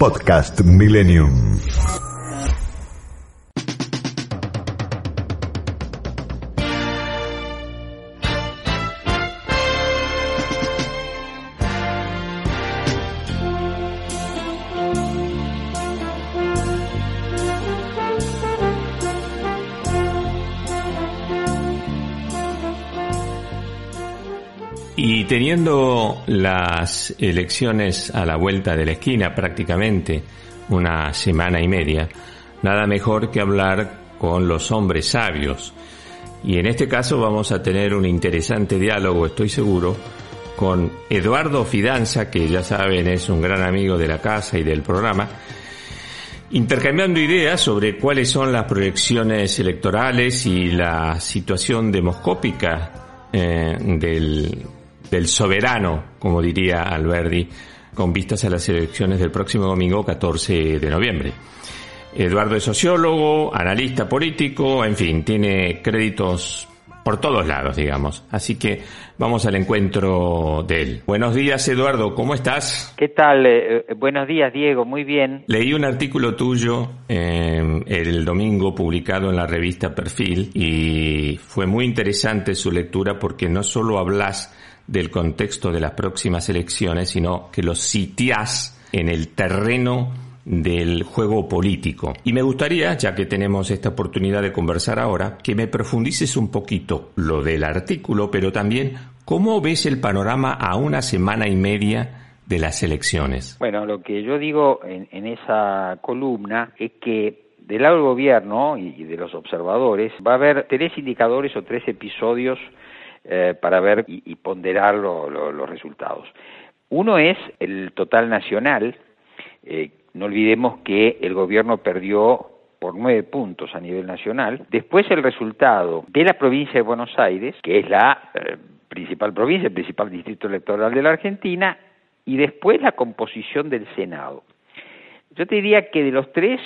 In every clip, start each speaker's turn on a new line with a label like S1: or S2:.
S1: Podcast Millennium.
S2: Teniendo las elecciones a la vuelta de la esquina prácticamente una semana y media, nada mejor que hablar con los hombres sabios. Y en este caso vamos a tener un interesante diálogo, estoy seguro, con Eduardo Fidanza, que ya saben es un gran amigo de la casa y del programa, intercambiando ideas sobre cuáles son las proyecciones electorales y la situación demoscópica eh, del del soberano, como diría Alberdi, con vistas a las elecciones del próximo domingo 14 de noviembre. Eduardo es sociólogo, analista político, en fin, tiene créditos por todos lados, digamos. Así que vamos al encuentro de él. Buenos días, Eduardo, ¿cómo estás?
S3: ¿Qué tal? Eh, eh, buenos días, Diego, muy bien.
S2: Leí un artículo tuyo eh, el domingo publicado en la revista Perfil y fue muy interesante su lectura porque no solo hablas del contexto de las próximas elecciones, sino que los sitias en el terreno del juego político. Y me gustaría, ya que tenemos esta oportunidad de conversar ahora, que me profundices un poquito lo del artículo, pero también cómo ves el panorama a una semana y media de las elecciones.
S3: Bueno, lo que yo digo en, en esa columna es que del lado del gobierno y de los observadores va a haber tres indicadores o tres episodios eh, para ver y, ponderar los resultados. Uno es el total nacional. Eh, no olvidemos que el gobierno perdió por nueve puntos a nivel nacional. Después el resultado de la provincia de Buenos Aires, que es la eh, principal provincia, el principal distrito electoral de la Argentina, y después la composición del Senado. Yo te diría que de los tres,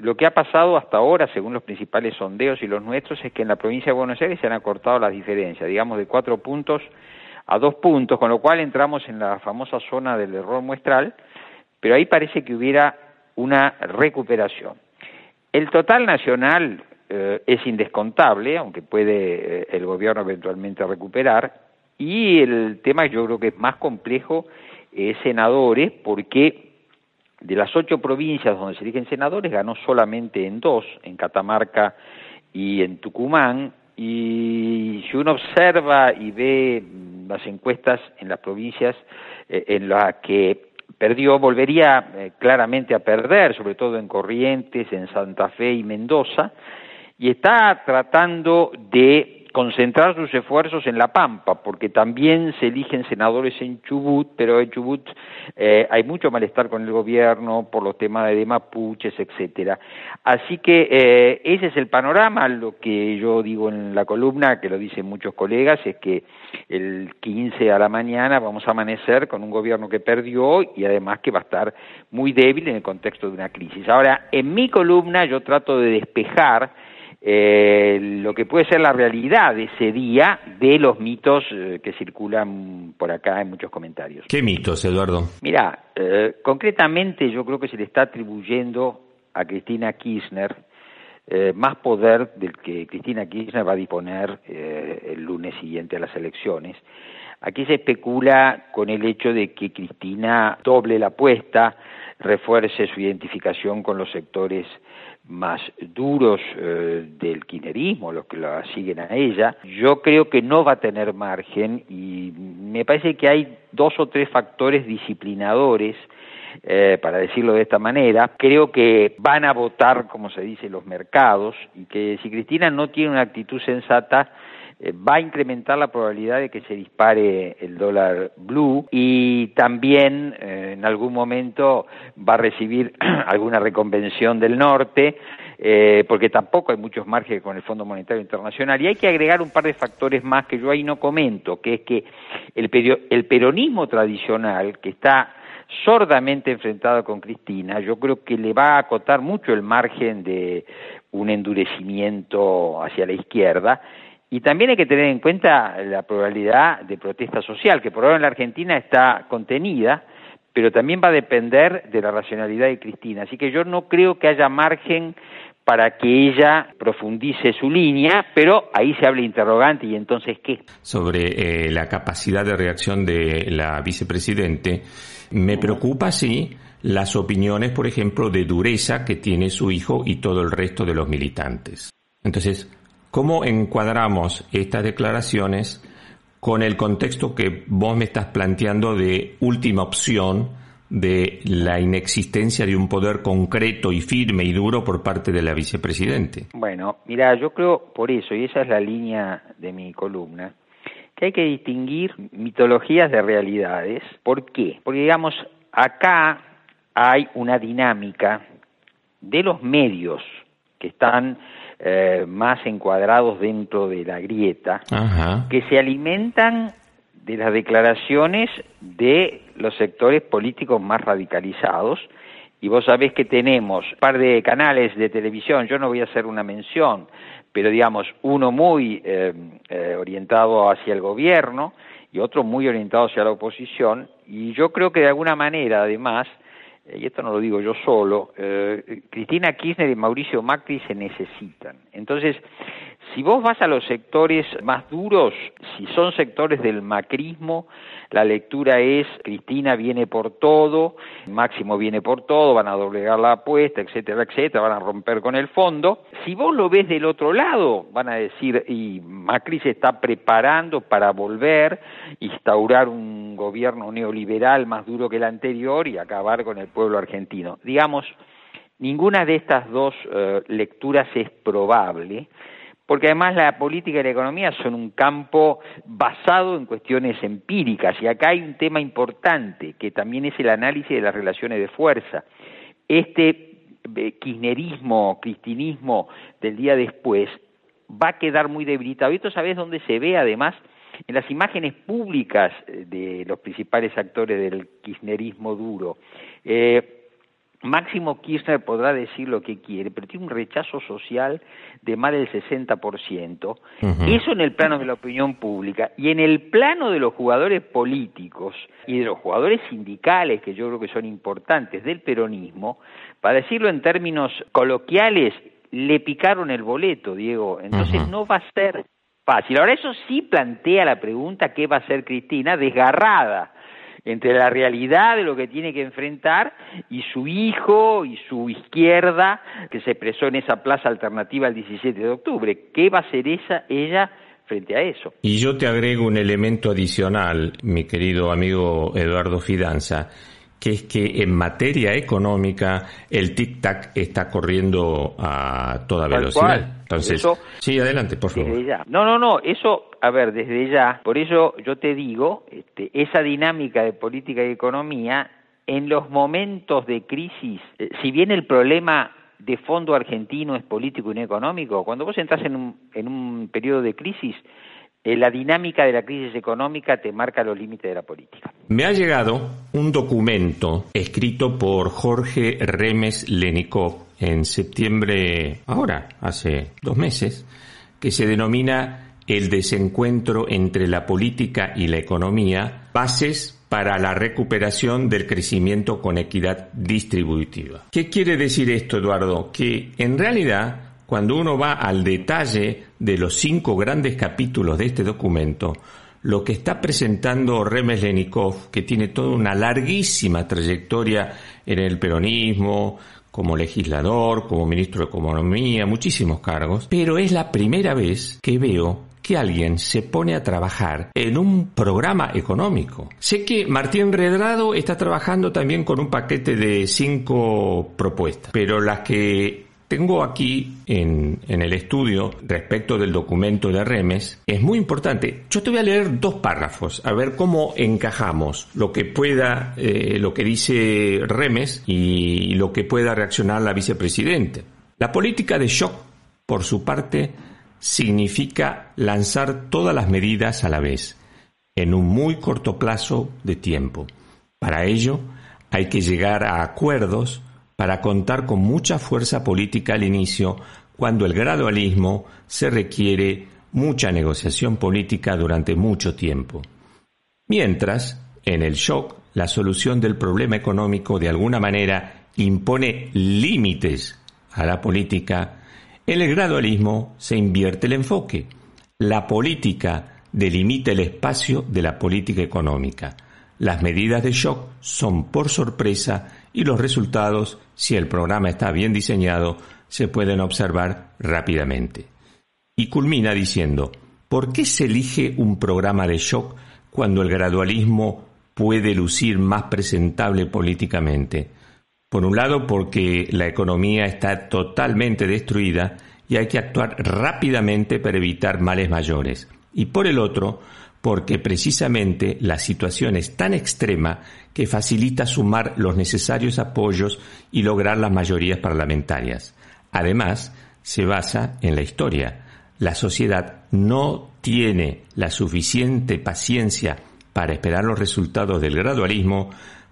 S3: lo que ha pasado hasta ahora, según los principales sondeos y los nuestros, es que en la provincia de Buenos Aires se han acortado las diferencias, digamos de cuatro puntos a dos puntos, con lo cual entramos en la famosa zona del error muestral, pero ahí parece que hubiera una recuperación. El total nacional eh, es indescontable, aunque puede eh, el gobierno eventualmente recuperar, y el tema yo creo que es más complejo es senadores, porque de las ocho provincias donde se eligen senadores, ganó solamente en dos, en Catamarca y en Tucumán, y si uno observa y ve las encuestas en las provincias eh, en las que perdió, volvería eh, claramente a perder, sobre todo en Corrientes, en Santa Fe y Mendoza, y está tratando de concentrar sus esfuerzos en La Pampa, porque también se eligen senadores en Chubut, pero en Chubut eh, hay mucho malestar con el gobierno por los temas de mapuches, etcétera. Así que eh, ese es el panorama. Lo que yo digo en la columna, que lo dicen muchos colegas, es que el 15 a la mañana vamos a amanecer con un gobierno que perdió y además que va a estar muy débil en el contexto de una crisis. Ahora, en mi columna yo trato de despejar eh, lo que puede ser la realidad de ese día de los mitos eh, que circulan por acá en muchos comentarios.
S2: ¿Qué mitos, Eduardo?
S3: Mira, eh, concretamente yo creo que se le está atribuyendo a Cristina Kirchner eh, más poder del que Cristina Kirchner va a disponer el lunes siguiente a las elecciones. Aquí se especula con el hecho de que Cristina doble la apuesta, refuerce su identificación con los sectores más duros eh, del kirchnerismo, los que la siguen a ella, yo creo que no va a tener margen y me parece que hay dos o tres factores disciplinadores eh, para decirlo de esta manera, creo que van a votar, como se dice, los mercados y que si Cristina no tiene una actitud sensata, va a incrementar la probabilidad de que se dispare el dólar blue y también eh, en algún momento va a recibir alguna reconvención del norte eh, porque tampoco hay muchos márgenes con el Fondo Monetario Internacional. Y hay que agregar un par de factores más que yo ahí no comento, que es que el, el peronismo tradicional, que está sordamente enfrentado con Cristina, yo creo que le va a acotar mucho el margen de un endurecimiento hacia la izquierda y también hay que tener en cuenta la probabilidad de protesta social, que por ahora en la Argentina está contenida, pero también va a depender de la racionalidad de Cristina. Así que yo no creo que haya margen para que ella profundice su línea, pero ahí se habla interrogante y entonces qué.
S2: Sobre eh, la capacidad de reacción de la vicepresidente, me preocupa, sí, las opiniones, por ejemplo, de dureza que tiene su hijo y todo el resto de los militantes. Entonces, ¿cómo encuadramos estas declaraciones con el contexto que vos me estás planteando de última opción de la inexistencia de un poder concreto y firme y duro por parte de la vicepresidente?
S3: Bueno, mira, yo creo por eso, y esa es la línea de mi columna, que hay que distinguir mitologías de realidades. ¿Por qué? Porque digamos, acá hay una dinámica de los medios que están eh, más encuadrados dentro de la grieta, que se alimentan de las declaraciones de los sectores políticos más radicalizados. Y vos sabés que tenemos un par de canales de televisión, yo no voy a hacer una mención, pero digamos, uno muy eh, eh, orientado hacia el gobierno y otro muy orientado hacia la oposición, y yo creo que de alguna manera, además, y esto no lo digo yo solo, eh, Cristina Kirchner y Mauricio Macri se necesitan. Entonces, si vos vas a los sectores más duros, si son sectores del macrismo, la lectura es Cristina viene por todo, Máximo viene por todo, van a doblegar la apuesta, etcétera, etcétera, van a romper con el fondo. Si vos lo ves del otro lado, van a decir, y Macri se está preparando para volver, instaurar un gobierno neoliberal más duro que el anterior y acabar con el pueblo argentino. Digamos, ninguna de estas dos eh, lecturas es probable porque además la política y la economía son un campo basado en cuestiones empíricas y acá hay un tema importante que también es el análisis de las relaciones de fuerza. Este eh, kirchnerismo, cristinismo del día después va a quedar muy debilitado. Y esto sabes dónde se ve además en las imágenes públicas eh, de los principales actores del kirchnerismo duro. Eh, Máximo Kirchner podrá decir lo que quiere, pero tiene un rechazo social de más del 60%. Eso en el plano de la opinión pública. Y en el plano de los jugadores políticos y de los jugadores sindicales, que yo creo que son importantes, del peronismo, para decirlo en términos coloquiales, le picaron el boleto, Diego. Entonces no va a ser fácil. Ahora, eso sí plantea la pregunta, ¿qué va a hacer Cristina? Desgarrada entre la realidad de lo que tiene que enfrentar y su hijo y su izquierda que se expresó en esa plaza alternativa el 17 de octubre. ¿Qué va a hacer esa, ella frente a eso?
S2: Y yo te agrego un elemento adicional, mi querido amigo Eduardo Fidanza que es que en materia económica el tic-tac está corriendo a toda velocidad. Entonces, sí, adelante, por favor.
S3: No, no, no, eso, a ver, desde ya, por eso yo te digo, este, esa dinámica de política y economía, en los momentos de crisis, eh, si bien el problema de fondo argentino es político y no económico, cuando vos entras en un, en un periodo de crisis, eh, la dinámica de la crisis económica te marca los límites de la política.
S2: Me ha llegado un documento escrito por Jorge Remes Lenikov en septiembre, ahora, hace dos meses, que se denomina El desencuentro entre la política y la economía, bases para la recuperación del crecimiento con equidad distributiva. ¿Qué quiere decir esto, Eduardo? Que en realidad cuando uno va al detalle de los cinco grandes capítulos de este documento, lo que está presentando Remes Lenikov, que tiene toda una larguísima trayectoria en el peronismo, como legislador, como ministro de Economía, muchísimos cargos, pero es la primera vez que veo que alguien se pone a trabajar en un programa económico. Sé que Martín Redrado está trabajando también con un paquete de cinco propuestas, pero las que tengo aquí en, el estudio respecto del documento de Remes, es muy importante. Yo te voy a leer dos párrafos, a ver cómo encajamos lo que pueda, eh, lo que dice Remes y lo que pueda reaccionar la vicepresidenta. La política de shock, por su parte, significa lanzar todas las medidas a la vez, en un muy corto plazo de tiempo. Para ello, hay que llegar a acuerdos para contar con mucha fuerza política al inicio, cuando el gradualismo se requiere mucha negociación política durante mucho tiempo. Mientras, en el shock la solución del problema económico de alguna manera impone límites a la política, en el gradualismo se invierte el enfoque. La política delimita el espacio de la política económica. Las medidas de shock son por sorpresa y los resultados, si el programa está bien diseñado, se pueden observar rápidamente. Y culmina diciendo, ¿por qué se elige un programa de shock cuando el gradualismo puede lucir más presentable políticamente? Por un lado, porque la economía está totalmente destruida y hay que actuar rápidamente para evitar males mayores. Y por el otro, porque precisamente la situación es tan extrema que facilita sumar los necesarios apoyos y lograr las mayorías parlamentarias. Además, se basa en la historia. La sociedad no tiene la suficiente paciencia para esperar los resultados del gradualismo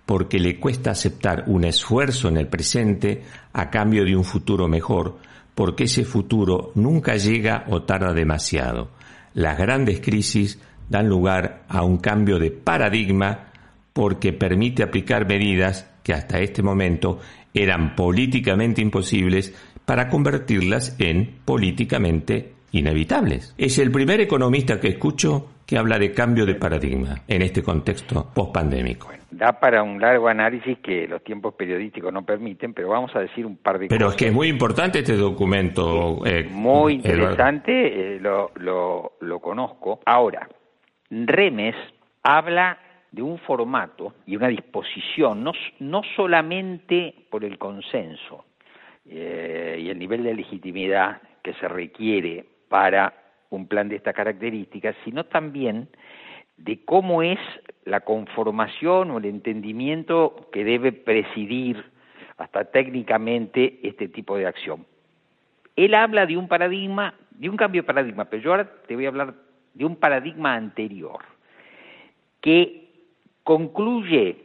S2: porque le cuesta aceptar un esfuerzo en el presente a cambio de un futuro mejor, porque ese futuro nunca llega o tarda demasiado. Las grandes crisis dan lugar a un cambio de paradigma porque permite aplicar medidas que hasta este momento eran políticamente imposibles para convertirlas en políticamente inevitables. Es el primer economista que escucho que habla de cambio de paradigma en este contexto post-pandémico.
S3: da para un largo análisis que los tiempos periodísticos no permiten, pero vamos a decir un par de
S2: pero
S3: cosas.
S2: Pero es que es muy importante este documento.
S3: Eh, muy interesante, eh, lo, lo, lo conozco. Ahora, Remes habla de un formato y una disposición, no, no solamente por el consenso eh, y el nivel de legitimidad que se requiere para un plan de estas características, sino también de cómo es la conformación o el entendimiento que debe presidir hasta técnicamente este tipo de acción. Él habla de un paradigma, de un cambio de paradigma, pero yo ahora te voy a hablar de un paradigma anterior, que concluye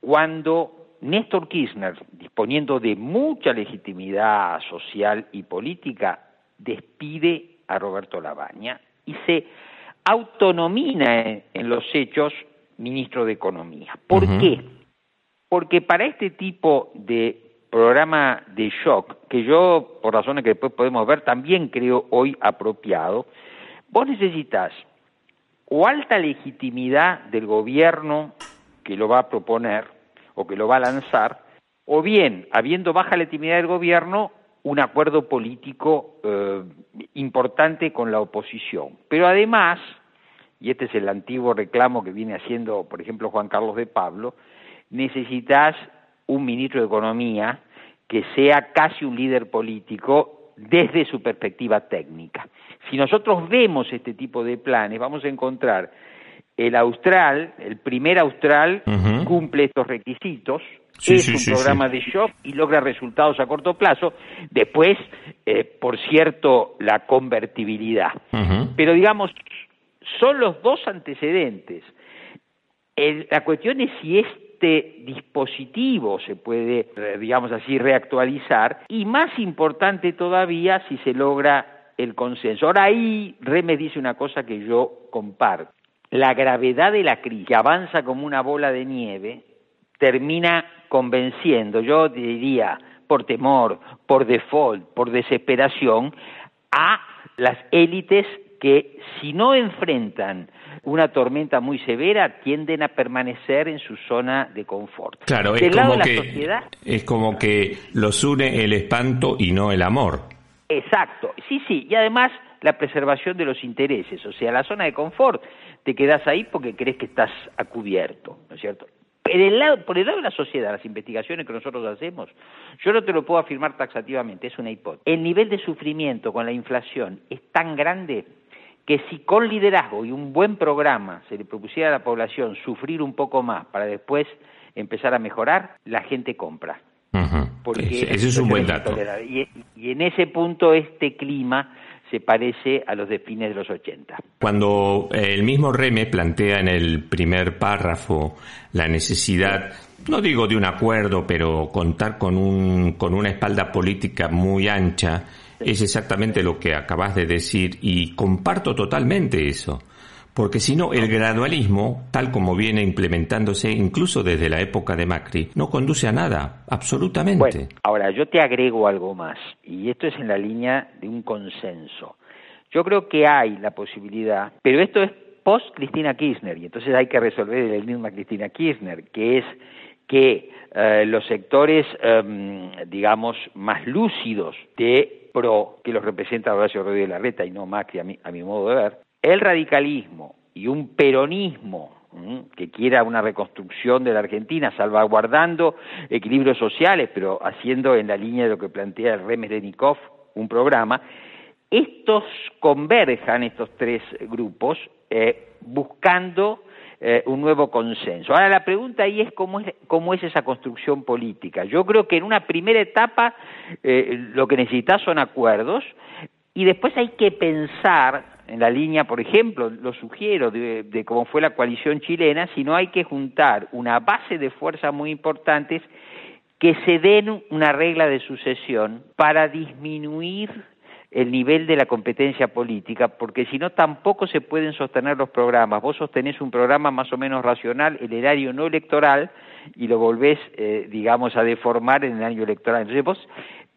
S3: cuando Néstor Kirchner, disponiendo de mucha legitimidad social y política, despide a Roberto Labaña y se autonomina en, los hechos ministro de Economía. ¿Por qué? Porque para este tipo de programa de shock, que yo, por razones que después podemos ver, también creo hoy apropiado, vos necesitas o alta legitimidad del gobierno que lo va a proponer o que lo va a lanzar, o bien, habiendo baja legitimidad del gobierno, un acuerdo político eh, importante con la oposición. Pero además, y este es el antiguo reclamo que viene haciendo, por ejemplo, Juan Carlos de Pablo, necesitas un ministro de Economía que sea casi un líder político desde su perspectiva técnica. Si nosotros vemos este tipo de planes, vamos a encontrar el austral, el primer austral, cumple estos requisitos, es un programa de shock y logra resultados a corto plazo. Después, eh, por cierto, la convertibilidad. Pero digamos, son los dos antecedentes. la cuestión es si este dispositivo se puede, eh, digamos así, reactualizar y más importante todavía si se logra el consenso. Ahora ahí Reme dice una cosa que yo comparto. La gravedad de la crisis, que avanza como una bola de nieve, termina convenciendo, yo diría, por temor, por default, por desesperación, a las élites que si no enfrentan una tormenta muy severa tienden a permanecer en su zona de confort.
S2: Claro, es como, que, es como que los une el espanto y no el amor.
S3: Exacto, sí, sí, y además la preservación de los intereses, o sea, la zona de confort, te quedas ahí porque crees que estás a cubierto, ¿no es cierto? Lado, por el lado de la sociedad, las investigaciones que nosotros hacemos, yo no te lo puedo afirmar taxativamente, es una hipótesis. El nivel de sufrimiento con la inflación es tan grande que si con liderazgo y un buen programa se le propusiera a la población sufrir un poco más para después empezar a mejorar, la gente compra.
S2: Porque ese, es un buen dato.
S3: y en ese punto este clima se parece a los de fines de los 80.
S2: Cuando eh, el mismo Reme plantea en el primer párrafo la necesidad, no digo de un acuerdo, pero contar con, un, con una espalda política muy ancha, es exactamente lo que acabas de decir y comparto totalmente eso porque si no, el gradualismo, tal como viene implementándose incluso desde la época de Macri, no conduce a nada, absolutamente.
S3: Bueno, ahora yo te agrego algo más, y esto es en la línea de un consenso. Yo creo que hay la posibilidad, pero esto es post Cristina Kirchner, y entonces hay que resolver el enigma Cristina Kirchner, que es que eh, los sectores, em, digamos, más lúcidos de PRO, que los representa Horacio Rodríguez Larreta y no Macri a mi, a mi modo de ver, el radicalismo y un peronismo que quiera una reconstrucción de la Argentina, salvaguardando equilibrios sociales, pero haciendo en la línea de lo que plantea el un programa, estos converjan, estos tres grupos, eh, buscando eh, un nuevo consenso. Ahora la pregunta ahí es cómo, es cómo es esa construcción política. Yo creo que en una primera etapa eh, lo que necesitas son acuerdos y después hay que pensar en la línea, por ejemplo, lo sugiero, de, de cómo fue la coalición chilena, sino hay que juntar una base de fuerzas muy importantes que se den una regla de sucesión para disminuir el nivel de la competencia política, porque si no tampoco se pueden sostener los programas. Vos sostenés un programa más o menos racional, el erario no electoral, y lo volvés, eh, digamos, a deformar en el año electoral. Entonces vos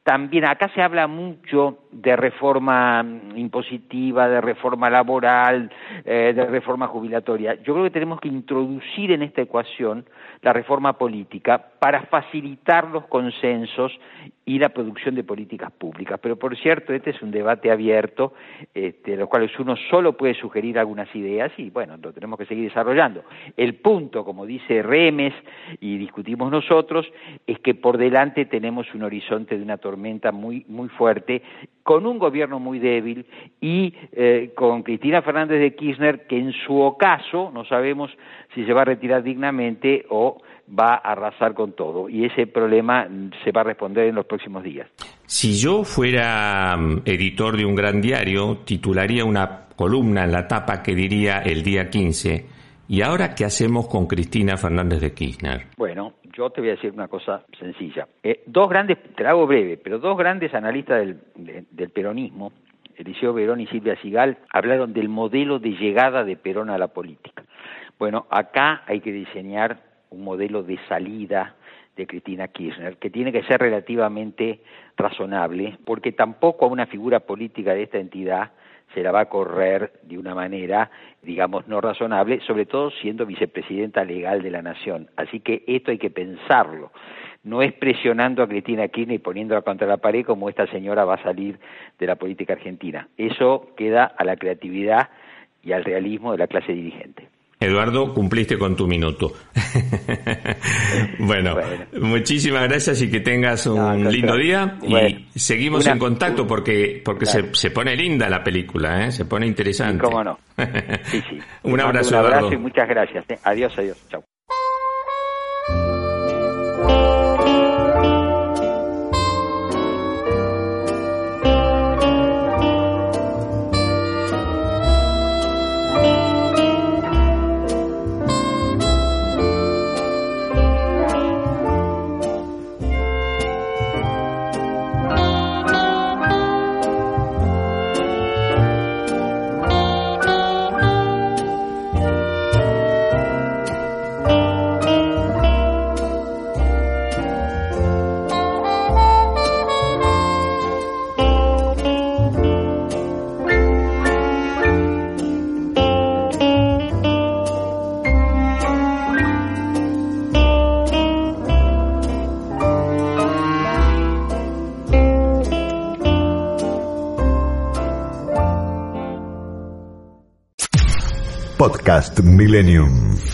S3: también acá se habla mucho de reforma impositiva, de reforma laboral, eh, de reforma jubilatoria. Yo creo que tenemos que introducir en esta ecuación la reforma política para facilitar los consensos y la producción de políticas públicas. Pero por cierto, este es un debate abierto, este, los cuales uno solo puede sugerir algunas ideas y bueno, lo tenemos que seguir desarrollando. El punto, como dice Remes y discutimos nosotros, es que por delante tenemos un horizonte de una tormenta muy, muy fuerte, con un gobierno muy débil y eh, con Cristina Fernández de Kirchner, que en su ocaso no sabemos si se va a retirar dignamente o va a arrasar con todo. Y ese problema se va a responder en los próximos días.
S2: Si yo fuera mm, editor de un gran diario, titularía una columna en la tapa que diría el día 15, ¿y ahora qué hacemos con Cristina Fernández de Kirchner?
S3: Bueno, yo te voy a decir una cosa sencilla. Eh, dos grandes, te la hago breve, pero dos grandes analistas del, del peronismo, Eliseo Verón y Silvia Sigal, hablaron del modelo de llegada de Perón a la política. Bueno, acá hay que diseñar un modelo de salida de Cristina Kirchner, que tiene que ser relativamente razonable, porque tampoco a una figura política de esta entidad se la va a correr de una manera, digamos, no razonable, sobre todo siendo vicepresidenta legal de la Nación. Así que esto hay que pensarlo. No es presionando a Cristina Kirchner y poniéndola contra la pared como esta señora va a salir de la política argentina. Eso queda a la creatividad y al realismo de la clase dirigente.
S2: Eduardo, cumpliste con tu minuto. bueno, muchísimas gracias y que tengas un lindo día y seguimos en contacto porque porque se, se, pone linda la película, ¿eh? se pone interesante.
S3: cómo no. Sí, sí.
S2: un abrazo,
S3: un abrazo y muchas gracias. ¿eh? Adiós, adiós. Chao.
S1: Podcast Millennium.